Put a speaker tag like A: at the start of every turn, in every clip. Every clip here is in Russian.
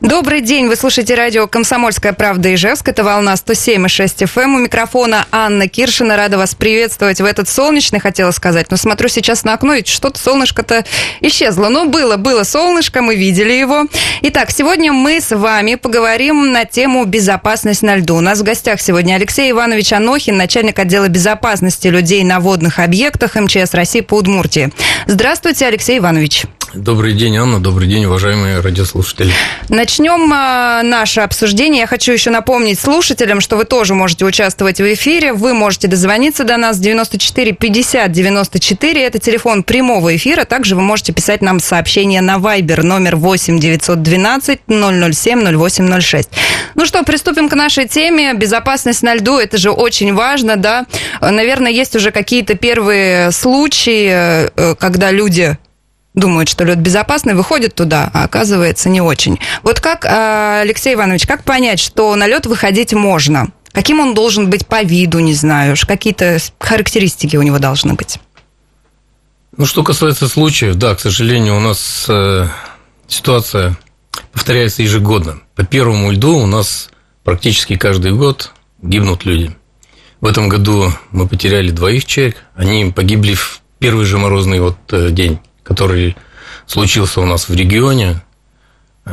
A: Добрый день, вы слушаете радио «Комсомольская правда» Ижевск. Это волна 107,6 FM. Эм. У микрофона Анна Киршина. Рада вас приветствовать в этот солнечный, хотела сказать. Но смотрю сейчас на окно, и что-то солнышко-то исчезло. Но было, было солнышко, мы видели его. Итак, сегодня мы с вами поговорим на тему безопасность на льду. У нас в гостях сегодня Алексей Иванович Анохин, начальник отдела безопасности людей на водных объектах МЧС России по Удмуртии. Здравствуйте, Алексей Иванович.
B: Добрый день, Анна. Добрый день, уважаемые радиослушатели.
A: Начнем а, наше обсуждение. Я хочу еще напомнить слушателям, что вы тоже можете участвовать в эфире. Вы можете дозвониться до нас 94 50 94. Это телефон прямого эфира. Также вы можете писать нам сообщение на Viber номер 8 912 007 0806. Ну что, приступим к нашей теме. Безопасность на льду, это же очень важно, да? Наверное, есть уже какие-то первые случаи, э, когда люди думают, что лед безопасный, выходят туда, а оказывается не очень. Вот как, а, Алексей Иванович, как понять, что на лед выходить можно? Каким он должен быть по виду, не знаю, какие-то характеристики у него должны быть?
B: Ну, что касается случаев, да, к сожалению, у нас э, ситуация повторяется ежегодно. По первому льду у нас практически каждый год гибнут люди. В этом году мы потеряли двоих человек, они погибли в первый же морозный вот э, день который случился у нас в регионе, э,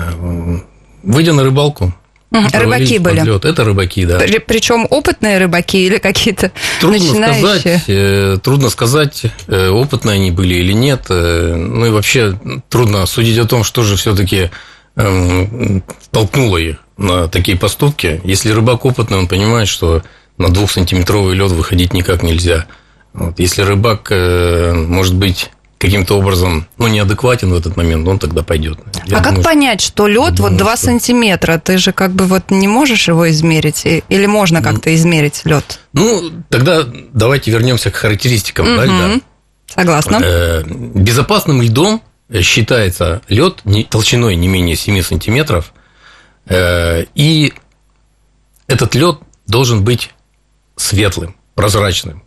B: выйдя на рыбалку.
A: Рыбаки были.
B: Подлет. Это рыбаки, да.
A: При, причем опытные рыбаки или какие-то
B: трудно
A: начинающие?
B: Сказать, э, трудно сказать, э, опытные они были или нет. Ну и вообще трудно судить о том, что же все-таки эм, толкнуло их на такие поступки. Если рыбак опытный, он понимает, что на двухсантиметровый лед выходить никак нельзя. Вот. Если рыбак, может быть, каким-то образом ну, неадекватен в этот момент, он тогда пойдет.
A: Я а думаю, как понять, что лед вот 2 что... сантиметра? Ты же как бы вот не можешь его измерить? Или можно как-то измерить лед?
B: Ну, тогда давайте вернемся к характеристикам угу. да, льда.
A: Согласна.
B: Э, безопасным льдом считается лед толщиной не менее 7 сантиметров. Э, и этот лед должен быть светлым, прозрачным,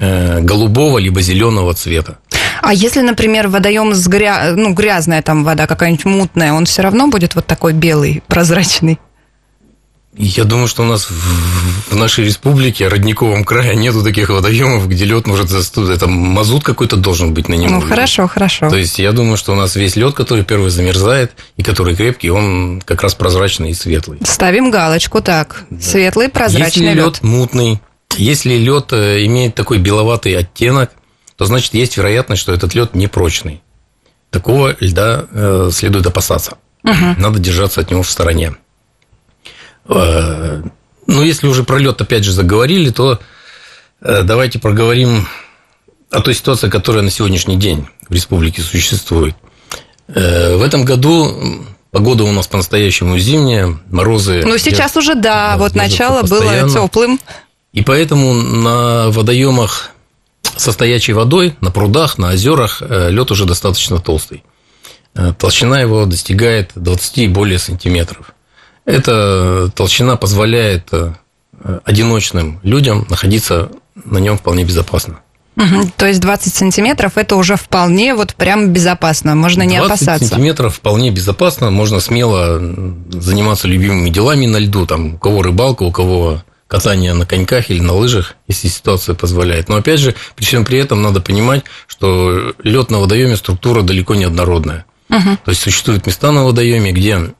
B: голубого либо зеленого цвета.
A: А если, например, водоем с гря... ну, грязная там вода, какая-нибудь мутная, он все равно будет вот такой белый, прозрачный?
B: Я думаю, что у нас в нашей республике, родниковом крае, нету таких водоемов, где лед может застудить. Это мазут какой-то должен быть на нем.
A: Ну, хорошо, хорошо.
B: То есть, я думаю, что у нас весь лед, который первый замерзает и который крепкий, он как раз прозрачный и светлый.
A: Ставим галочку так. Да. Светлый, прозрачный
B: Если лед мутный, если лед э, имеет такой беловатый оттенок, то значит есть вероятность, что этот лед непрочный. Такого льда э, следует опасаться. Угу. Надо держаться от него в стороне. Э, ну, если уже про лед опять же заговорили, то э, давайте проговорим о той ситуации, которая на сегодняшний день в республике существует. Э, в этом году Погода у нас по-настоящему зимняя, морозы.
A: Ну, сейчас уже, да, вот начало было теплым.
B: И поэтому на водоемах со стоячей водой на прудах, на озерах э, лед уже достаточно толстый. Э, толщина его достигает 20 и более сантиметров. Эта толщина позволяет э, одиночным людям находиться на нем вполне безопасно.
A: Угу, то есть 20 сантиметров это уже вполне вот прям безопасно, можно не опасаться.
B: 20 сантиметров вполне безопасно, можно смело заниматься любимыми делами на льду, там у кого рыбалка, у кого катание на коньках или на лыжах, если ситуация позволяет. Но опять же, при всем при этом надо понимать, что лед на водоеме структура далеко не однородная. Угу. То есть существуют места на водоеме, где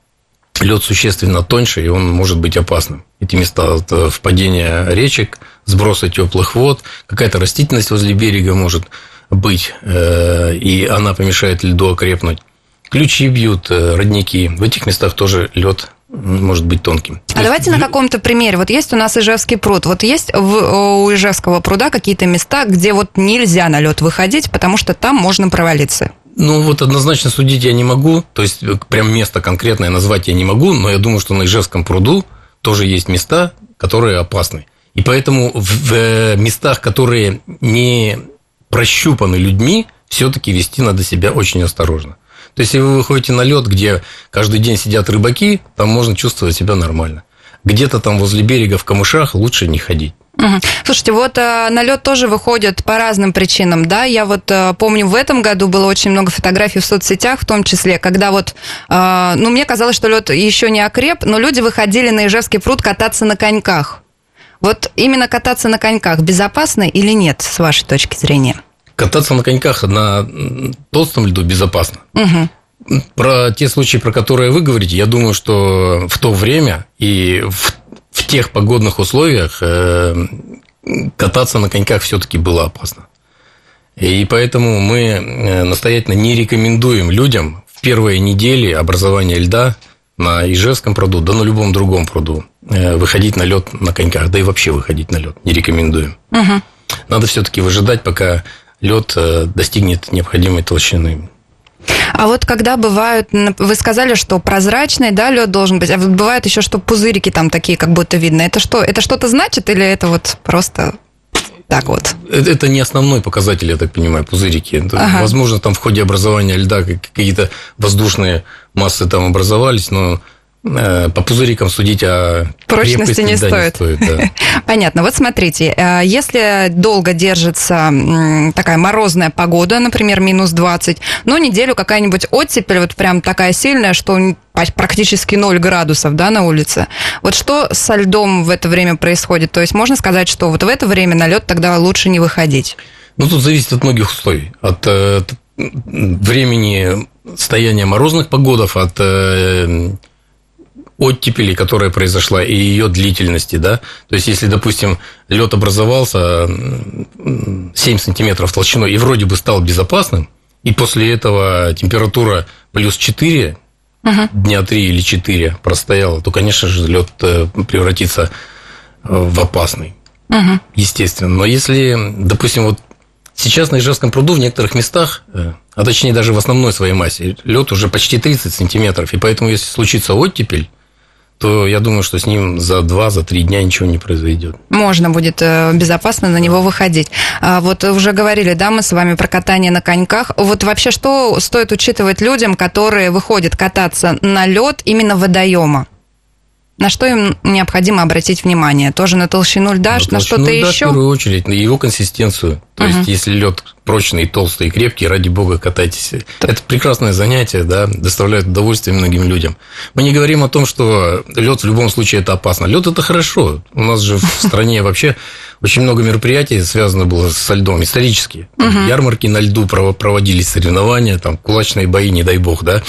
B: лед существенно тоньше, и он может быть опасным. Эти места это впадения речек, сброса теплых вод, какая-то растительность возле берега может быть, э, и она помешает льду окрепнуть. Ключи бьют, э, родники. В этих местах тоже лед может быть тонким.
A: А давайте на каком-то примере. Вот есть у нас Ижевский пруд. Вот есть в, у Ижевского пруда какие-то места, где вот нельзя на лед выходить, потому что там можно провалиться.
B: Ну, вот однозначно судить я не могу. То есть, прям место конкретное назвать я не могу, но я думаю, что на Ижевском пруду тоже есть места, которые опасны. И поэтому в э, местах, которые не прощупаны людьми, все-таки вести надо себя очень осторожно. То есть, если вы выходите на лед, где каждый день сидят рыбаки, там можно чувствовать себя нормально. Где-то там возле берега в камышах лучше не ходить.
A: Угу. Слушайте, вот э, на лед тоже выходят по разным причинам, да. Я вот э, помню, в этом году было очень много фотографий в соцсетях, в том числе, когда вот, э, ну, мне казалось, что лед еще не окреп, но люди выходили на Ижевский пруд кататься на коньках. Вот именно кататься на коньках безопасно или нет, с вашей точки зрения?
B: Кататься на коньках на толстом льду безопасно.
A: Угу.
B: Про те случаи, про которые вы говорите, я думаю, что в то время и в в тех погодных условиях э, кататься на коньках все-таки было опасно. И поэтому мы э, настоятельно не рекомендуем людям в первые недели образования льда на Ижевском пруду, да на любом другом пруду, э, выходить на лед на коньках, да и вообще выходить на лед не рекомендуем.
A: Угу.
B: Надо все-таки выжидать, пока лед достигнет необходимой толщины.
A: А вот когда бывают, вы сказали, что прозрачный, да, лед должен быть, а вот бывает еще, что пузырики там такие, как будто видно. Это что? Это что-то значит или это вот просто так вот.
B: Это не основной показатель, я так понимаю, пузырики. Ага. Возможно, там в ходе образования льда какие-то воздушные массы там образовались, но Э, по пузырикам судить о
A: прочности не стоит. Не стоит да. Понятно. Вот смотрите, э, если долго держится такая морозная погода, например, минус 20, но неделю какая-нибудь оттепель, вот прям такая сильная, что практически 0 градусов да, на улице. Вот что со льдом в это время происходит? То есть можно сказать, что вот в это время на лед тогда лучше не выходить?
B: Ну, тут зависит от многих условий. От, э, от времени стояния морозных погодов, от оттепели, которая произошла, и ее длительности, да. То есть, если, допустим, лед образовался 7 сантиметров толщиной и вроде бы стал безопасным, и после этого температура плюс 4, угу. дня 3 или 4 простояла, то, конечно же, лед э, превратится э, в опасный. Угу. Естественно. Но если, допустим, вот сейчас на Ижевском пруду в некоторых местах, э, а точнее даже в основной своей массе, лед уже почти 30 сантиметров, и поэтому, если случится оттепель, то я думаю, что с ним за два, за три дня ничего не произойдет.
A: Можно будет э, безопасно на него выходить. А вот уже говорили, да, мы с вами про катание на коньках. Вот вообще что стоит учитывать людям, которые выходят кататься на лед именно водоема? На что им необходимо обратить внимание? Тоже на толщину льда, на, на что-то еще?
B: В первую очередь, на его консистенцию. То угу. есть, если лед прочный, толстый и крепкий, ради бога, катайтесь. Так. Это прекрасное занятие, да, доставляет удовольствие многим людям. Мы не говорим о том, что лед в любом случае это опасно. Лед это хорошо. У нас же в стране вообще очень много мероприятий связано было со льдом, исторические. Угу. Ярмарки на льду проводились, соревнования, там, кулачные бои, не дай бог, да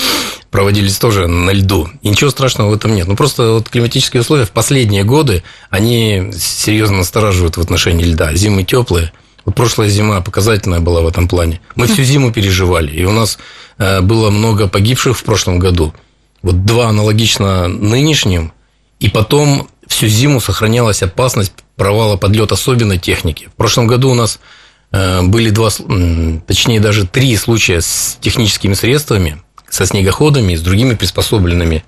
B: проводились тоже на льду. И ничего страшного в этом нет. Ну, просто вот климатические условия в последние годы, они серьезно настораживают в отношении льда. Зимы теплые. Вот прошлая зима показательная была в этом плане. Мы всю зиму переживали, и у нас э, было много погибших в прошлом году. Вот два аналогично нынешним, и потом всю зиму сохранялась опасность провала подлет особенной техники. В прошлом году у нас э, были два, точнее даже три случая с техническими средствами, со снегоходами и с другими приспособленными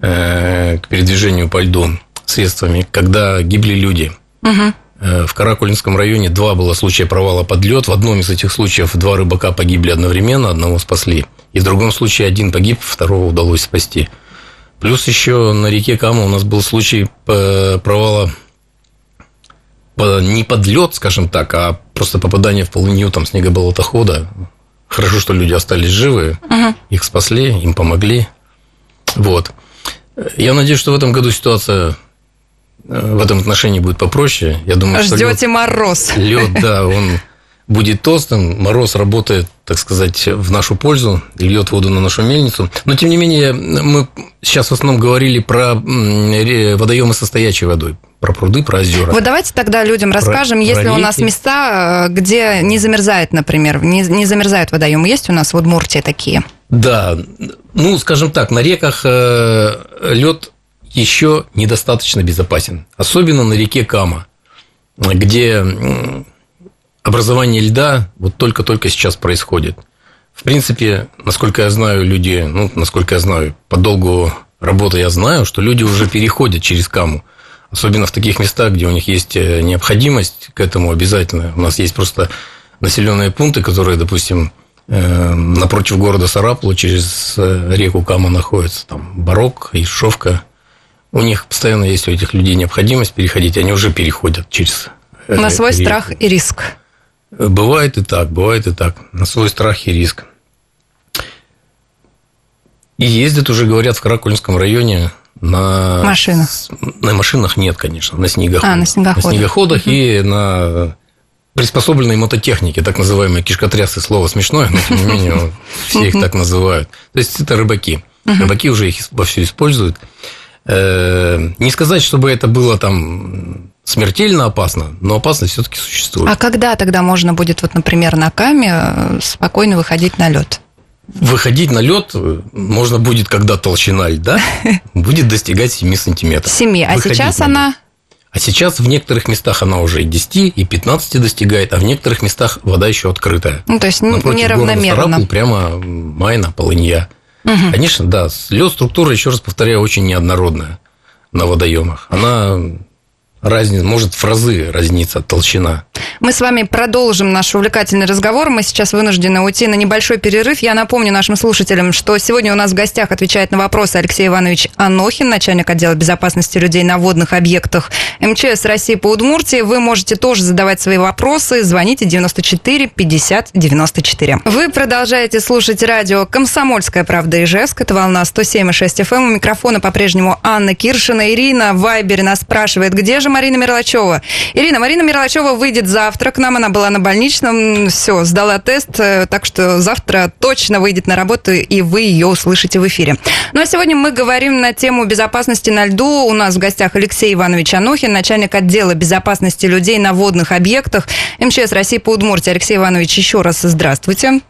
B: э, к передвижению по льду средствами, когда гибли люди. Угу. В Каракулинском районе два было случая провала под лед. В одном из этих случаев два рыбака погибли одновременно, одного спасли. И в другом случае один погиб, второго удалось спасти. Плюс еще на реке Кама у нас был случай провала не под лед, скажем так, а просто попадание в полынью там снегоболотохода Хорошо, что люди остались живы, угу. их спасли, им помогли. Вот. Я надеюсь, что в этом году ситуация э, в этом отношении будет попроще. Я думаю,
A: Ждете что лед, мороз.
B: Лед, да, он будет толстым, мороз работает, так сказать, в нашу пользу, льет воду на нашу мельницу. Но, тем не менее, мы сейчас в основном говорили про водоемы со стоячей водой, про пруды, про озера.
A: Вот давайте тогда людям расскажем, про, есть ли у нас места, э, где не замерзает, например, не, не замерзают водоемы. Есть у нас в Удмуртии такие?
B: Да, ну, скажем так, на реках э, лед еще недостаточно безопасен, особенно на реке Кама, где образование льда вот только-только сейчас происходит. В принципе, насколько я знаю, люди, ну, насколько я знаю, по долгу работы я знаю, что люди уже переходят через каму. Особенно в таких местах, где у них есть э, необходимость к этому обязательно. У нас есть просто населенные пункты, которые, допустим, Э, напротив города Сарапула через э, реку Кама находится там Барок, Ишовка. У них постоянно есть у этих людей необходимость переходить, они уже переходят через...
A: Э, На свой реку. страх и риск.
B: Бывает и так, бывает и так. На свой страх и риск. И ездят уже, говорят, в Каракульском районе на...
A: Машинах?
B: На машинах нет, конечно, на снегоходах.
A: А, на снегоходах.
B: На снегоходах угу. и на приспособленной мототехнике, так называемые кишкотрясы, слово смешное, но тем не менее все их так называют. То есть это рыбаки. Рыбаки уже их вовсю используют. Э, не сказать, чтобы это было там смертельно опасно, но опасность все-таки существует.
A: А когда тогда можно будет, вот, например, на каме э, спокойно выходить на лед?
B: Выходить на лед можно будет, когда толщина льда будет достигать 7 сантиметров.
A: 7, а Выходить сейчас она
B: а сейчас в некоторых местах она уже и 10, и 15 достигает, а в некоторых местах вода еще открытая.
A: Ну, то есть Напротив неравномерно.
B: Сарапул прямо майна, полынья. Угу. Конечно, да, лед структура, еще раз повторяю, очень неоднородная на водоемах. Она разница, может в разы разнится толщина.
A: Мы с вами продолжим наш увлекательный разговор. Мы сейчас вынуждены уйти на небольшой перерыв. Я напомню нашим слушателям, что сегодня у нас в гостях отвечает на вопросы Алексей Иванович Анохин, начальник отдела безопасности людей на водных объектах МЧС России по Удмуртии. Вы можете тоже задавать свои вопросы. Звоните 94 50 94. Вы продолжаете слушать радио «Комсомольская правда» Ижевск. Это волна 107,6 FM. У микрофона по-прежнему Анна Киршина. Ирина в нас спрашивает, где же Марина Мерлачева. Ирина, Марина Мерлачева выйдет завтра к нам. Она была на больничном. Все, сдала тест. Э, так что завтра точно выйдет на работу, и вы ее услышите в эфире. Ну а сегодня мы говорим на тему безопасности на льду. У нас в гостях Алексей Иванович Анохин, начальник отдела безопасности людей на водных объектах МЧС России по Удмуртии. Алексей Иванович, еще раз здравствуйте.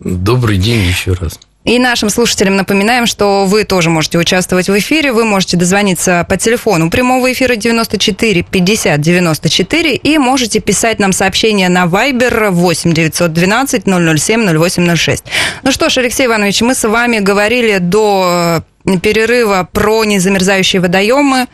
B: Добрый день еще раз.
A: И нашим слушателям напоминаем, что вы тоже можете участвовать в эфире. Вы можете дозвониться по телефону прямого эфира 94 50 94 и можете писать нам сообщение на Viber 8 912 007 0806. Ну что ж, Алексей Иванович, мы с вами говорили до перерыва про незамерзающие водоемы.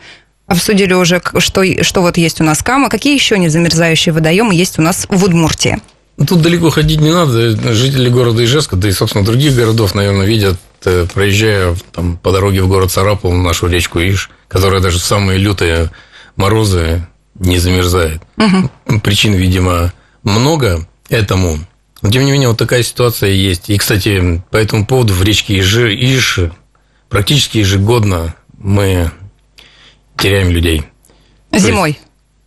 A: Обсудили уже, что, что вот есть у нас Кама. Какие еще незамерзающие водоемы есть у нас в Удмуртии?
B: Ну, тут далеко ходить не надо. Жители города Ижевска, да и, собственно, других городов, наверное, видят, э, проезжая там, по дороге в город Сарапул, нашу речку Иж, которая даже в самые лютые морозы не замерзает. Угу. Причин, видимо, много этому. Но, тем не менее, вот такая ситуация есть. И, кстати, по этому поводу в речке Ижи, Иж практически ежегодно мы теряем людей.
A: Зимой?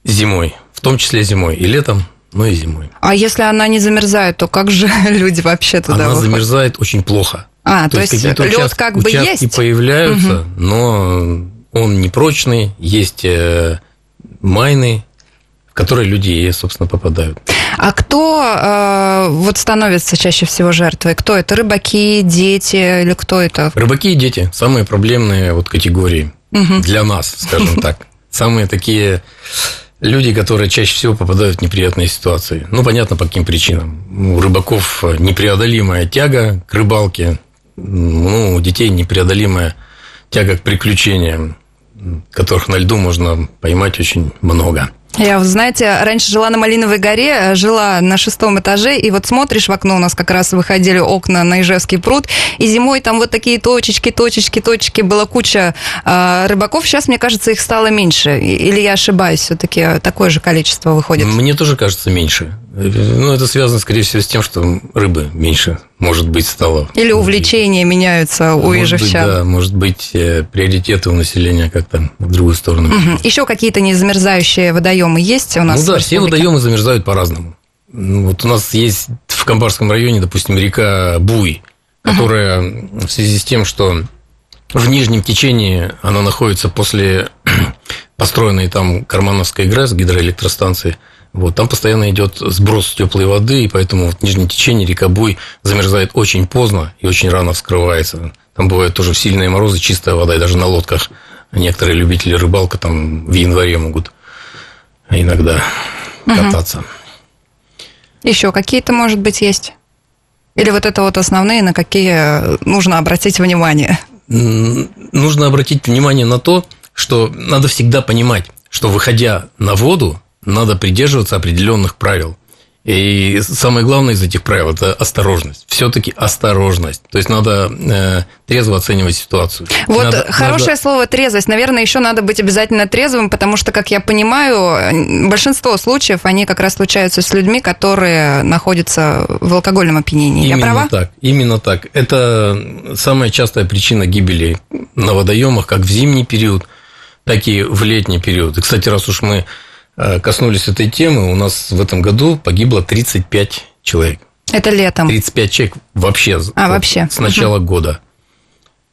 B: Зимой. В том числе зимой. И летом но и зимой.
A: А если она не замерзает, то как же люди вообще туда
B: Она
A: выходят?
B: замерзает очень плохо.
A: А, то, то есть, есть лед участ... как бы
B: участки
A: есть?
B: появляются, угу. но он непрочный, есть э, майны, в которые люди, собственно, попадают.
A: А кто э, вот становится чаще всего жертвой? Кто это? Рыбаки, дети или кто это?
B: Рыбаки и дети – самые проблемные вот категории угу. для нас, скажем так. Самые такие люди, которые чаще всего попадают в неприятные ситуации. Ну, понятно, по каким причинам. У рыбаков непреодолимая тяга к рыбалке, ну, у детей непреодолимая тяга к приключениям, которых на льду можно поймать очень много.
A: Я, знаете, раньше жила на Малиновой горе, жила на шестом этаже, и вот смотришь в окно, у нас как раз выходили окна на Ижевский пруд, и зимой там вот такие точечки, точечки, точечки, была куча э, рыбаков. Сейчас, мне кажется, их стало меньше. Или я ошибаюсь, все-таки такое же количество выходит?
B: Мне тоже кажется меньше. Ну, это связано, скорее всего, с тем, что рыбы меньше, может быть, стало.
A: Или увлечения меняются у может ижевчан.
B: Быть, да, может быть, э, приоритеты у населения как-то в другую сторону.
A: Угу. Еще какие-то незамерзающие водоемы есть у нас?
B: Ну да, все водоемы замерзают по-разному. Ну, вот у нас есть в Камбарском районе, допустим, река Буй, которая угу. в связи с тем, что в нижнем течении она находится после построенной там Кармановской ГРЭС, гидроэлектростанции, вот, там постоянно идет сброс теплой воды, и поэтому вот нижнее течение река Буй замерзает очень поздно и очень рано вскрывается. Там бывают тоже сильные морозы, чистая вода, и даже на лодках некоторые любители рыбалка там в январе могут иногда угу. кататься.
A: Еще какие-то, может быть, есть? Или вот это вот основные, на какие нужно обратить внимание?
B: Нужно обратить внимание на то, что надо всегда понимать, что выходя на воду, надо придерживаться определенных правил. И самое главное из этих правил – это осторожность. Все-таки осторожность. То есть надо э, трезво оценивать ситуацию.
A: Вот
B: надо,
A: хорошее
B: надо...
A: слово трезвость. Наверное, еще надо быть обязательно трезвым, потому что, как я понимаю, большинство случаев они как раз случаются с людьми, которые находятся в алкогольном опьянении.
B: Именно
A: я права?
B: так. Именно так. Это самая частая причина гибели на водоемах, как в зимний период, так и в летний период. И, кстати, раз уж мы Э, коснулись этой темы, у нас в этом году погибло 35 человек.
A: Это летом.
B: 35 человек вообще.
A: А, вообще.
B: С начала угу. года.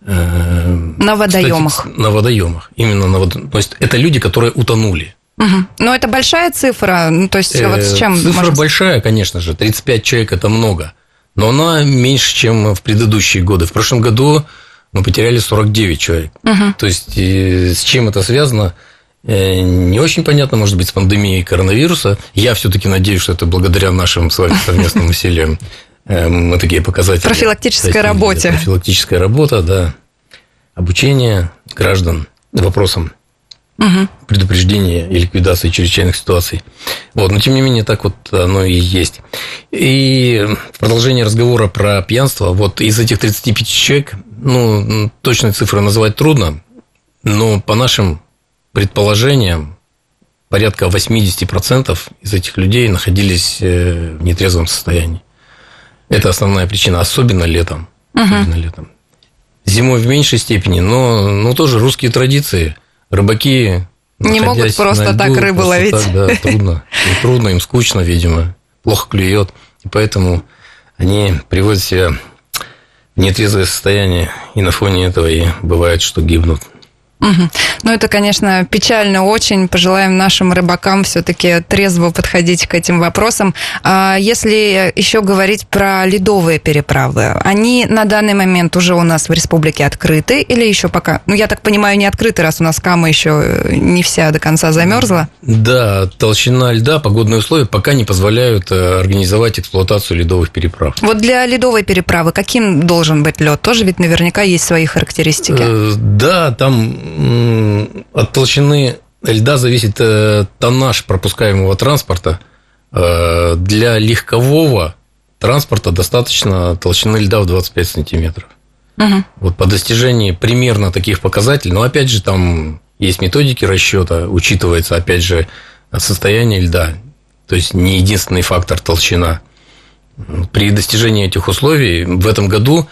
A: Э, на водоемах.
B: Кстати, на водоемах. Именно на водоемах. То есть это люди, которые утонули.
A: Угу. Но это большая цифра. Ну, то есть, э, вот с чем
B: Цифра можно... большая, конечно же. 35 человек это много. Но она меньше, чем в предыдущие годы. В прошлом году мы потеряли 49 человек. Угу. То есть, с чем это связано? Э, не очень понятно, может быть, с пандемией коронавируса. Я все-таки надеюсь, что это благодаря нашим с вами совместным усилиям э, мы такие показатели.
A: Профилактической работе.
B: Профилактическая работа, да. Обучение граждан вопросам угу. предупреждения и ликвидации чрезвычайных ситуаций. Вот, но тем не менее так вот оно и есть. И в продолжение разговора про пьянство, вот из этих 35 человек, ну, точные цифры называть трудно, но по нашим предположениям, порядка 80% из этих людей находились э, в нетрезвом состоянии. Это основная причина, особенно летом. Угу. Особенно летом. Зимой в меньшей степени, но, но тоже русские традиции. Рыбаки
A: не могут просто льду, так рыбу просто ловить. Так,
B: да, трудно. Им трудно, им скучно, видимо, плохо клюет. И поэтому они приводят себя в нетрезвое состояние, и на фоне этого и бывает, что гибнут.
A: Угу. Ну, это, конечно, печально очень. Пожелаем нашим рыбакам все-таки трезво подходить к этим вопросам. А если еще говорить про ледовые переправы, они на данный момент уже у нас в республике открыты или еще пока? Ну, я так понимаю, не открыты, раз у нас Кама еще не вся до конца замерзла.
B: Да, толщина льда, погодные условия пока не позволяют э, организовать эксплуатацию ледовых переправ.
A: Вот для ледовой переправы каким должен быть лед? Тоже ведь наверняка есть свои характеристики. Э,
B: да, там от толщины льда зависит э, тоннаж пропускаемого транспорта. Э, для легкового транспорта достаточно толщины льда в 25 сантиметров. Угу. Вот по достижении примерно таких показателей, но опять же там есть методики расчета, учитывается опять же состояние льда, то есть не единственный фактор толщина. При достижении этих условий в этом году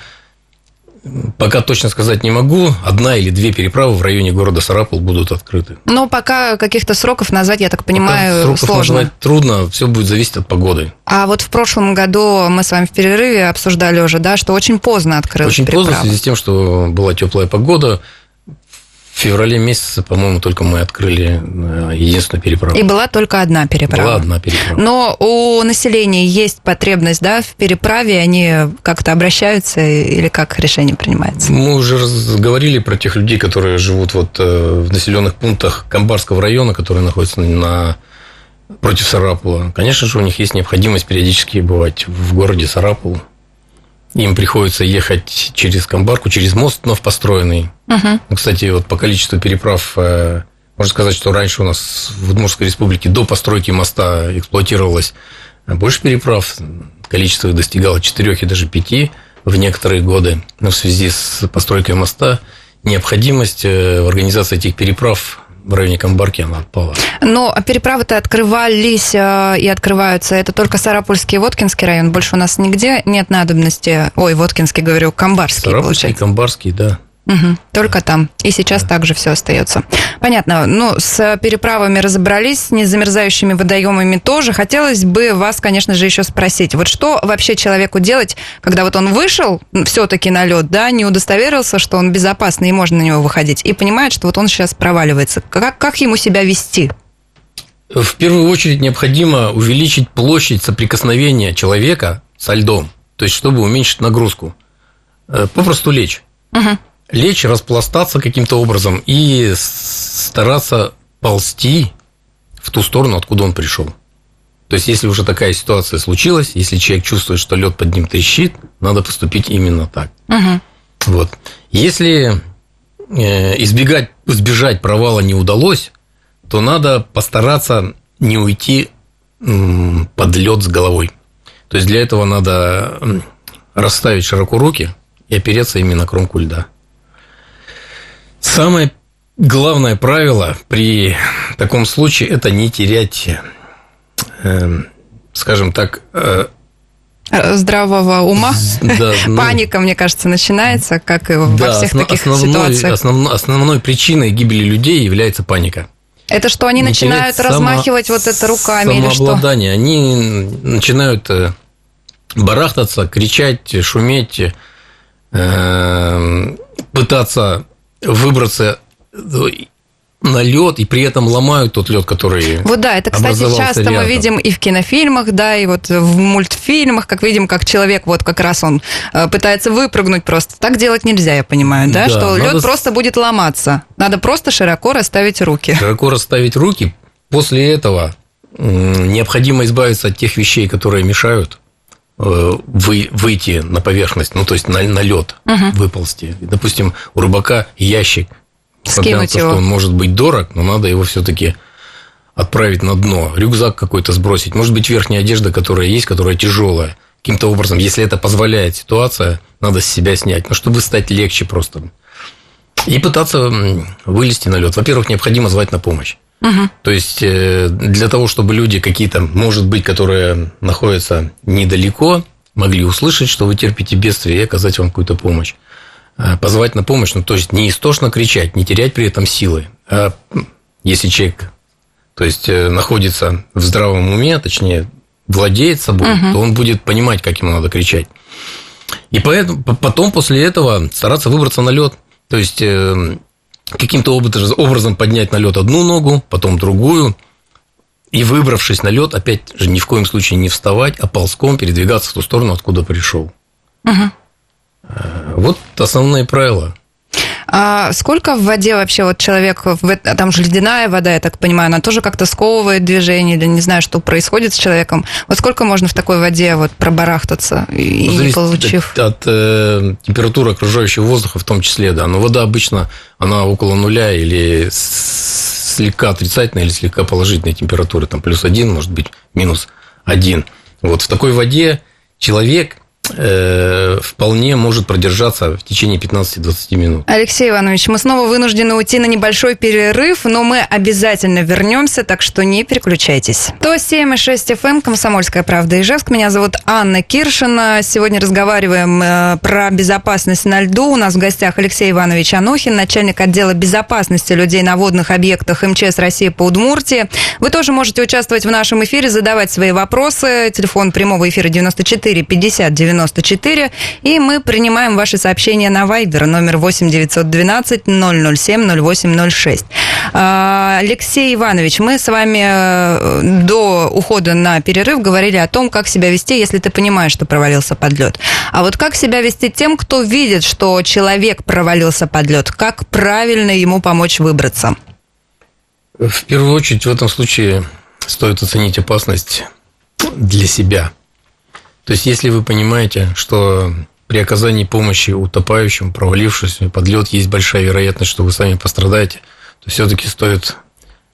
B: Пока точно сказать не могу. Одна или две переправы в районе города Сарапул будут открыты.
A: Но пока каких-то сроков назвать, я так понимаю, пока сроков сложно. назвать
B: трудно, все будет зависеть от погоды.
A: А вот в прошлом году мы с вами в перерыве обсуждали уже, да, что очень поздно открылась
B: Очень
A: переправа.
B: поздно в связи с тем, что была теплая погода, в феврале месяце, по-моему, только мы открыли э, единственную переправу.
A: И была только одна переправа.
B: Была одна переправа.
A: Но у населения есть потребность да, в переправе, они как-то обращаются или как решение принимается?
B: Мы уже говорили про тех людей, которые живут вот э, в населенных пунктах Камбарского района, которые находятся на против Сарапула. Конечно же, у них есть необходимость периодически бывать в городе Сарапул, им приходится ехать через Камбарку, через мост вновь построенный. Угу. Кстати, вот по количеству переправ, э, можно сказать, что раньше у нас в Удмуртской республике до постройки моста эксплуатировалось больше переправ. Количество достигало 4 и даже 5 в некоторые годы. Но в связи с постройкой моста необходимость э, в организации этих переправ в районе Камбарки она отпала.
A: Но переправы-то открывались э, и открываются. Это только Сарапульский и Воткинский район. Больше у нас нигде нет надобности. Ой, Воткинский, говорю, Камбарский,
B: Сарапульский, получается. Камбарский, да.
A: Угу, только там. И сейчас да. также все остается. Понятно. Ну, с переправами разобрались, с незамерзающими водоемами тоже. Хотелось бы вас, конечно же, еще спросить. Вот что вообще человеку делать, когда вот он вышел все-таки на лед, да, не удостоверился, что он безопасный и можно на него выходить, и понимает, что вот он сейчас проваливается. Как, как ему себя вести?
B: В первую очередь необходимо увеличить площадь соприкосновения человека со льдом, то есть чтобы уменьшить нагрузку. Э, попросту лечь. Угу лечь, распластаться каким-то образом и стараться ползти в ту сторону, откуда он пришел. То есть, если уже такая ситуация случилась, если человек чувствует, что лед под ним трещит, надо поступить именно так. Угу. Вот. Если э, избегать, избежать провала не удалось, то надо постараться не уйти под лед с головой. То есть для этого надо расставить широко руки и опереться именно на кромку льда. Самое главное правило при таком случае – это не терять, э, скажем так,
A: э, здравого ума. Да, ну, Паника, мне кажется, начинается, как и во да, всех основ, таких основной, ситуациях.
B: Основной, основной причиной гибели людей является паника.
A: Это что, они не начинают размахивать само, вот это руками или что?
B: Они начинают э, барахтаться, кричать, шуметь, э, пытаться выбраться на лед и при этом ломают тот лед, который.
A: Вот да, это, кстати, часто рядом. мы видим и в кинофильмах, да, и вот в мультфильмах, как видим, как человек вот как раз он э, пытается выпрыгнуть просто. Так делать нельзя, я понимаю, да, да что надо... лед просто будет ломаться. Надо просто широко расставить руки.
B: Широко расставить руки. После этого необходимо избавиться от тех вещей, которые мешают вы, выйти на поверхность, ну то есть на, на лед угу. выползти. Допустим, у рыбака ящик Скинуть его. что он может быть дорог, но надо его все-таки отправить на дно. Рюкзак какой-то сбросить. Может быть, верхняя одежда, которая есть, которая тяжелая. Каким-то образом, если это позволяет ситуация, надо с себя снять. Ну, чтобы стать легче просто. И пытаться вылезти на лед. Во-первых, необходимо звать на помощь. Угу. То есть э, для того, чтобы люди какие-то, может быть, которые находятся недалеко, могли услышать, что вы терпите бедствие и оказать вам какую-то помощь. Э, позвать на помощь, ну, то есть не истошно кричать, не терять при этом силы. А если человек, то есть э, находится в здравом уме, точнее, владеет собой, угу. то он будет понимать, как ему надо кричать. И поэтому, потом после этого стараться выбраться на лед. То есть э, каким-то образом поднять на лед одну ногу, потом другую. И выбравшись на лед, опять же, ни в коем случае не вставать, а ползком передвигаться в ту сторону, откуда пришел. Угу. Вот основные правила.
A: А сколько в воде вообще вот человек, там же ледяная вода, я так понимаю, она тоже как-то сковывает движение или не знаю, что происходит с человеком. Вот сколько можно в такой воде вот пробарахтаться и ну, не получив?
B: От, от э, температуры окружающего воздуха в том числе, да. Но вода обычно, она около нуля или слегка отрицательная или слегка положительная температура, там плюс один, может быть, минус один. Вот в такой воде человек – вполне может продержаться в течение 15-20 минут.
A: Алексей Иванович, мы снова вынуждены уйти на небольшой перерыв, но мы обязательно вернемся, так что не переключайтесь. То 7,6 FM, Комсомольская правда Ижевск. Меня зовут Анна Киршина. Сегодня разговариваем э, про безопасность на льду. У нас в гостях Алексей Иванович Анохин, начальник отдела безопасности людей на водных объектах МЧС России по Удмуртии. Вы тоже можете участвовать в нашем эфире, задавать свои вопросы. Телефон прямого эфира 94 50 90 94. И мы принимаем ваши сообщения на Viber номер 8 912 007 0806. Алексей Иванович, мы с вами э, до ухода на перерыв говорили о том, как себя вести, если ты понимаешь, что провалился под. А вот как себя вести тем, кто видит, что человек провалился под? Как правильно ему помочь выбраться?
B: В первую очередь в этом случае стоит оценить опасность для себя. То есть, если вы понимаете, что при оказании помощи утопающим, провалившимся под лед, есть большая вероятность, что вы сами пострадаете, то все-таки стоит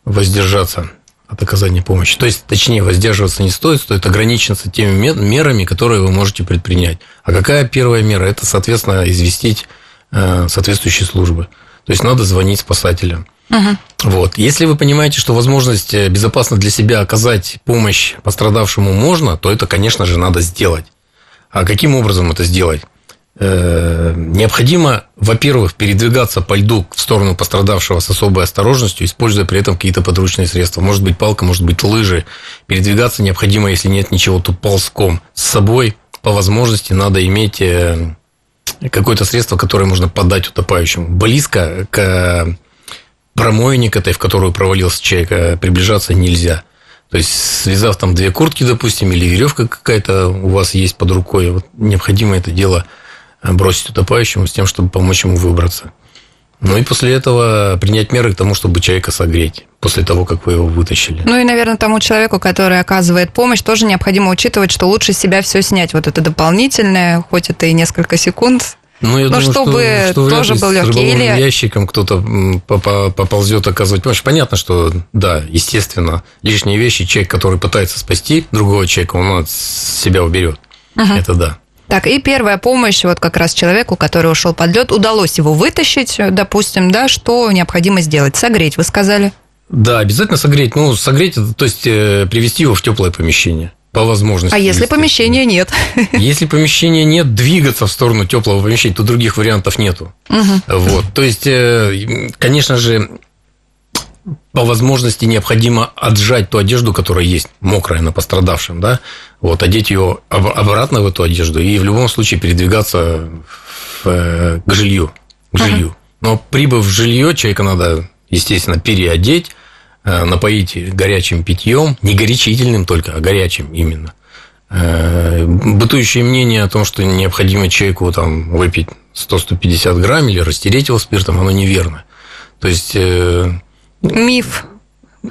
B: воздержаться от оказания помощи. То есть, точнее, воздерживаться не стоит, стоит ограничиться теми мерами, которые вы можете предпринять. А какая первая мера? Это, соответственно, известить э, соответствующие службы. То есть, надо звонить спасателям. Вот. Если вы понимаете, что возможность э, безопасно для себя оказать помощь пострадавшему можно, то это, конечно же, надо сделать. А каким образом это сделать? Э, необходимо, во-первых, передвигаться по льду в сторону пострадавшего с особой осторожностью, используя при этом какие-то подручные средства. Может быть, палка, может быть, лыжи. Передвигаться необходимо, если нет ничего, то ползком. С собой, по возможности, надо иметь э, какое-то средство, которое можно подать утопающему. Близко к промойник этой, в которую провалился человек, а приближаться нельзя. То есть, связав там две куртки, допустим, или веревка какая-то у вас есть под рукой, вот необходимо это дело бросить утопающему с тем, чтобы помочь ему выбраться. Ну и после этого принять меры к тому, чтобы человека согреть, после того, как вы его вытащили.
A: Ну и, наверное, тому человеку, который оказывает помощь, тоже необходимо учитывать, что лучше себя все снять. Вот это дополнительное, хоть это и несколько секунд,
B: Ну, я
A: ну,
B: думаю,
A: чтобы
B: что, что
A: тоже был легкий.
B: Или ящиком кто-то поползет оказывать помощь. Понятно, что да, естественно, лишние вещи человек, который пытается спасти другого человека, он от себя уберет. Угу. Это да.
A: Так, и первая помощь вот как раз человеку, который ушел под лед, удалось его вытащить, допустим, да, что необходимо сделать? Согреть, вы сказали?
B: Да, обязательно согреть. Ну, согреть, то есть э, привести его в теплое помещение по возможности.
A: А если помещения нет?
B: Если помещения нет, двигаться в сторону теплого помещения, то других вариантов нету. Угу. Вот, то есть, э, конечно же, по возможности необходимо отжать ту одежду, которая есть мокрая на пострадавшем, да, вот, одеть ее обратно в эту одежду и в любом случае передвигаться в, э, к жилью, к жилью. Угу. Но прибыв в жилье, человека надо, естественно, переодеть, напоить горячим питьем, не горячительным только, а горячим именно. Э, бытующее мнение о том, что необходимо человеку там, выпить 100-150 грамм или растереть его спиртом, оно неверно. То есть... Э,
A: миф.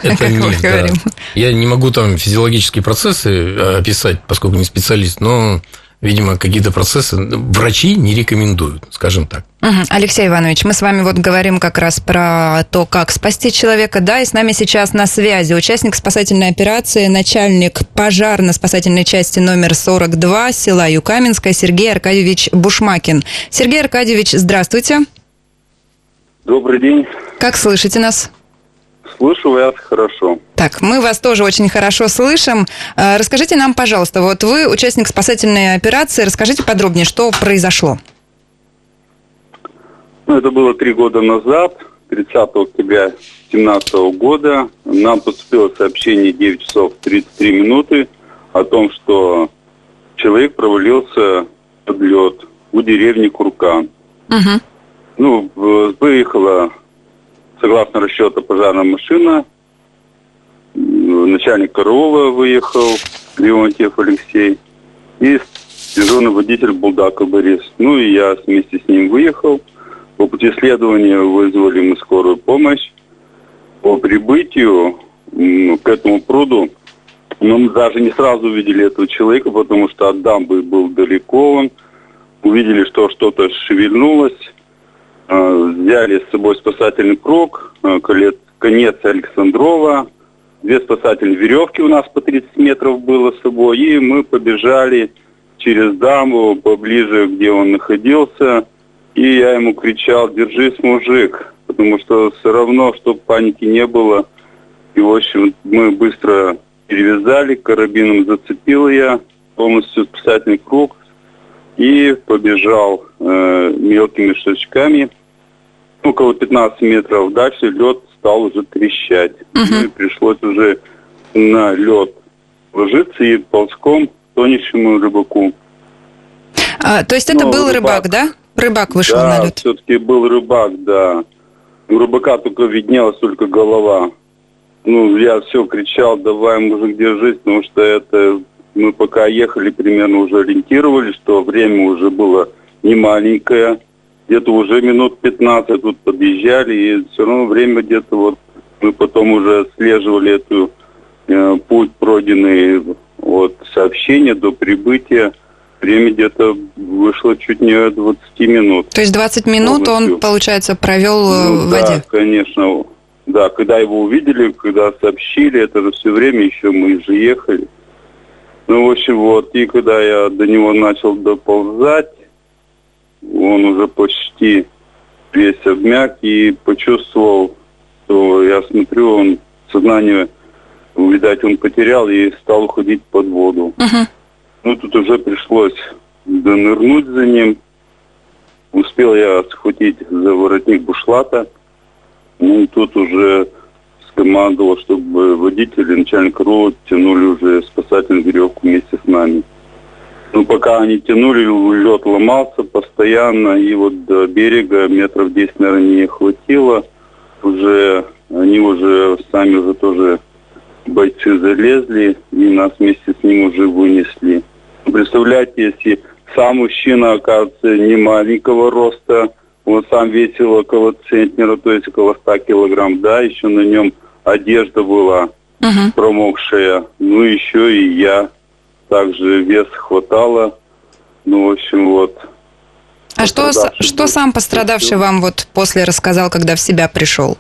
B: Это миф, да. Я не могу там физиологические процессы описать, поскольку не специалист, но видимо, какие-то процессы врачи не рекомендуют, скажем так.
A: Угу. Алексей Иванович, мы с вами вот говорим как раз про то, как спасти человека, да, и с нами сейчас на связи участник спасательной операции, начальник пожарно-спасательной части номер 42 села Юкаменская Сергей Аркадьевич Бушмакин. Сергей Аркадьевич, здравствуйте.
C: Добрый день.
A: Как слышите нас?
C: Слышу вас хорошо.
A: Так, мы вас тоже очень хорошо слышим. Э, расскажите нам, пожалуйста, вот вы участник спасательной операции, расскажите подробнее, что произошло.
C: Ну, это было три года назад, 30 октября 2017 года. Нам поступило сообщение 9 часов 33 минуты о том, что человек провалился под лед у деревни Куркан. Угу. Ну, выехала согласно расчету пожарная машина, начальник караула выехал, Леонтьев Алексей, и дежурный водитель Булдаков Борис. Ну и я вместе с ним выехал. По пути следования вызвали мы скорую помощь. По прибытию к этому пруду ну, мы даже не сразу увидели этого человека, потому что от дамбы был далеко он. Увидели, что что-то шевельнулось. Э, взяли с собой спасательный круг, э, конец Александрова, две спасательные веревки у нас по 30 метров было с собой, и мы побежали через дамбу поближе, где он находился, и я ему кричал, держись, мужик, потому что все равно, чтобы паники не было. И, в общем, мы быстро перевязали, карабином зацепил я полностью спасательный круг и побежал э, мелкими шажками – около 15 метров дальше лед стал уже трещать. Угу. И пришлось уже на лед ложиться и ползком тонущему рыбаку.
A: А, то есть это ну, был рыбак, рыбак, да? Рыбак вышел
C: да,
A: на лед?
C: все-таки был рыбак, да. У рыбака только виднелась только голова. Ну, я все кричал, давай, мужик, держись, потому что это... Мы пока ехали, примерно уже ориентировали, что время уже было не маленькое где-то уже минут 15 тут подъезжали, и все равно время где-то вот мы потом уже отслеживали эту э, путь пройденный от сообщения до прибытия. Время где-то вышло чуть не 20 минут.
A: То есть 20 минут полностью. он, получается, провел э, ну, в
C: да,
A: воде?
C: конечно. Да, когда его увидели, когда сообщили, это же все время еще мы же ехали. Ну, в общем, вот, и когда я до него начал доползать, он уже почти весь обмяк и почувствовал, что я смотрю, он сознание, видать, он потерял и стал уходить под воду. Uh-huh. Ну, тут уже пришлось донырнуть за ним. Успел я схватить за воротник бушлата. Ну, тут уже скомандовал, чтобы водители, начальник РУ тянули уже спасательную веревку вместе с нами. Ну, пока они тянули, лед ломался постоянно, и вот до берега метров 10, наверное, не хватило. Уже они уже сами уже тоже бойцы залезли, и нас вместе с ним уже вынесли. Представляете, если сам мужчина, оказывается, не маленького роста, он сам весил около центнера, то есть около 100 килограмм, да, еще на нем одежда была uh-huh. промокшая, ну еще и я также вес хватало. Ну, в общем, вот.
A: А что, что сам пострадавший вам вот после рассказал, когда в себя пришел?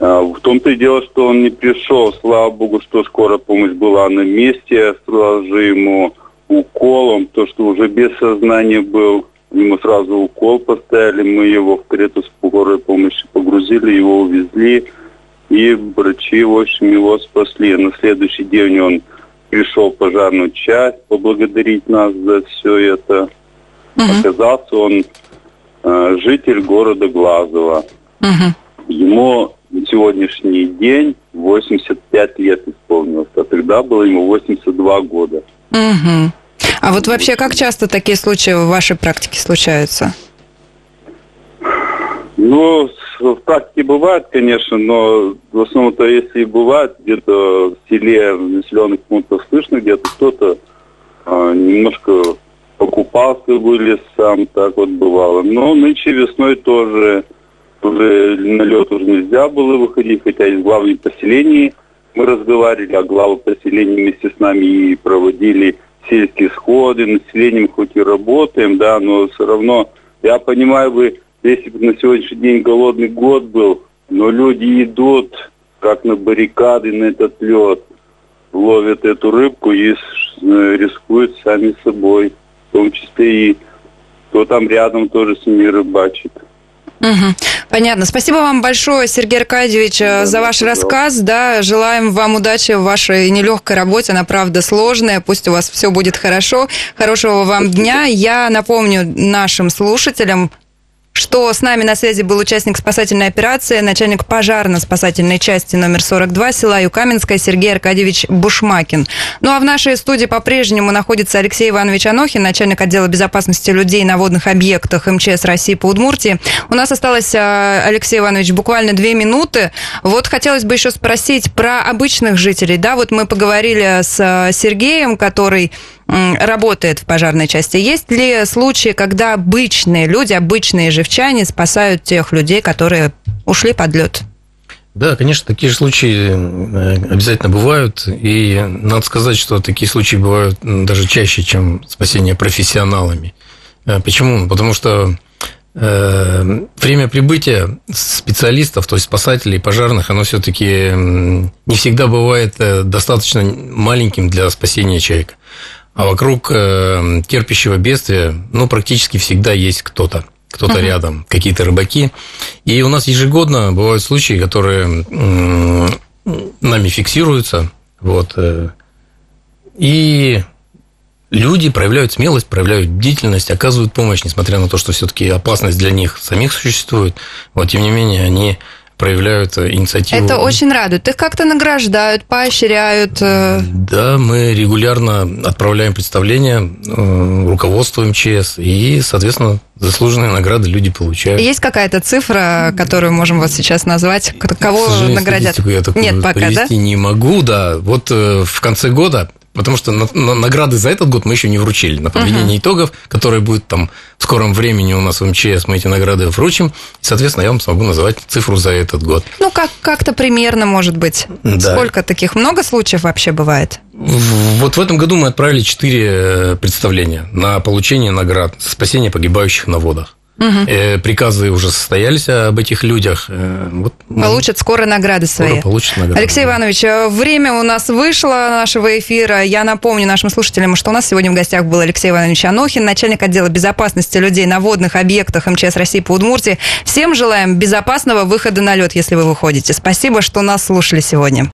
C: А, в том-то и дело, что он не пришел. Слава богу, что скорая помощь была на месте. Я сразу же ему уколом, то, что уже без сознания был. Ему сразу укол поставили. Мы его в карету скорой помощи погрузили, его увезли. И врачи, в общем, его спасли. На следующий день он пришел в пожарную часть поблагодарить нас за все это. Угу. Оказался он э, житель города Глазова. Угу. Ему на сегодняшний день 85 лет исполнилось, а тогда было ему 82 года.
A: Угу. А вот вообще как часто такие случаи в вашей практике случаются?
C: Ну, в практике бывает, конечно, но в основном-то, если бывает, где-то в селе, в населенных пунктах слышно, где-то кто-то а, немножко покупался, вылез сам, так вот бывало. Но нынче весной тоже уже на лед уже нельзя было выходить, хотя из главных поселений мы разговаривали, а главы поселений вместе с нами и проводили сельские сходы, населением хоть и работаем, да, но все равно, я понимаю, вы, если бы на сегодняшний день голодный год был, но люди идут, как на баррикады, на этот лед, ловят эту рыбку и э, рискуют сами собой, в том числе и кто там рядом тоже с ними рыбачит.
A: Угу. Понятно. Спасибо вам большое, Сергей Аркадьевич, да, за ваш рассказ. Да, желаем вам удачи в вашей нелегкой работе. Она, правда, сложная. Пусть у вас все будет хорошо. Хорошего вам дня. Я напомню нашим слушателям, что с нами на связи был участник спасательной операции, начальник пожарно-спасательной части номер 42 села Юкаменская Сергей Аркадьевич Бушмакин. Ну а в нашей студии по-прежнему находится Алексей Иванович Анохин, начальник отдела безопасности людей на водных объектах МЧС России по Удмуртии. У нас осталось, а, Алексей Иванович, буквально две минуты. Вот хотелось бы еще спросить про обычных жителей. Да, вот мы поговорили с а, Сергеем, который работает в пожарной части. Есть ли случаи, когда обычные люди, обычные живчане спасают тех людей, которые ушли под лед?
B: Да, конечно, такие же случаи э, обязательно бывают. И надо сказать, что такие случаи бывают даже чаще, чем спасение профессионалами. Э, почему? Потому что э, время прибытия специалистов, то есть спасателей, пожарных, оно все-таки не всегда бывает достаточно маленьким для спасения человека. А вокруг э, терпящего бедствия, ну, практически всегда есть кто-то кто-то uh-huh. рядом, какие-то рыбаки. И у нас ежегодно бывают случаи, которые э, нами фиксируются. Вот, э, и люди проявляют смелость, проявляют бдительность, оказывают помощь, несмотря на то, что все-таки опасность для них самих существует. Вот, тем не менее, они проявляют инициативу.
A: Это очень радует. Их как-то награждают, поощряют. Э.
B: Да, мы регулярно отправляем представления э, руководству МЧС, и, соответственно, заслуженные награды люди получают.
A: Есть какая-то цифра, которую можем вот сейчас назвать? Кого наградят?
B: Я Нет, пока, да? не могу, да. Вот э, в конце года Потому что на, на, награды за этот год мы еще не вручили. На подведение uh-huh. итогов, которое будет там в скором времени у нас в МЧС, мы эти награды вручим. И, соответственно, я вам смогу назвать цифру за этот год.
A: Ну, как, как-то примерно, может быть. Да. Сколько таких? Много случаев вообще бывает?
B: Вот в этом году мы отправили четыре э, представления на получение наград спасение погибающих на водах. Угу. Приказы уже состоялись об этих людях. Э,
A: вот, получат скоро награды свои. Скоро
B: получат награды.
A: Алексей Иванович, э, время у нас вышло нашего эфира. Я напомню нашим слушателям, что у нас сегодня в гостях был Алексей Иванович Анохин, начальник отдела безопасности людей на водных объектах МЧС России по Удмуртии. Всем желаем безопасного выхода на лед, если вы выходите. Спасибо, что нас слушали сегодня.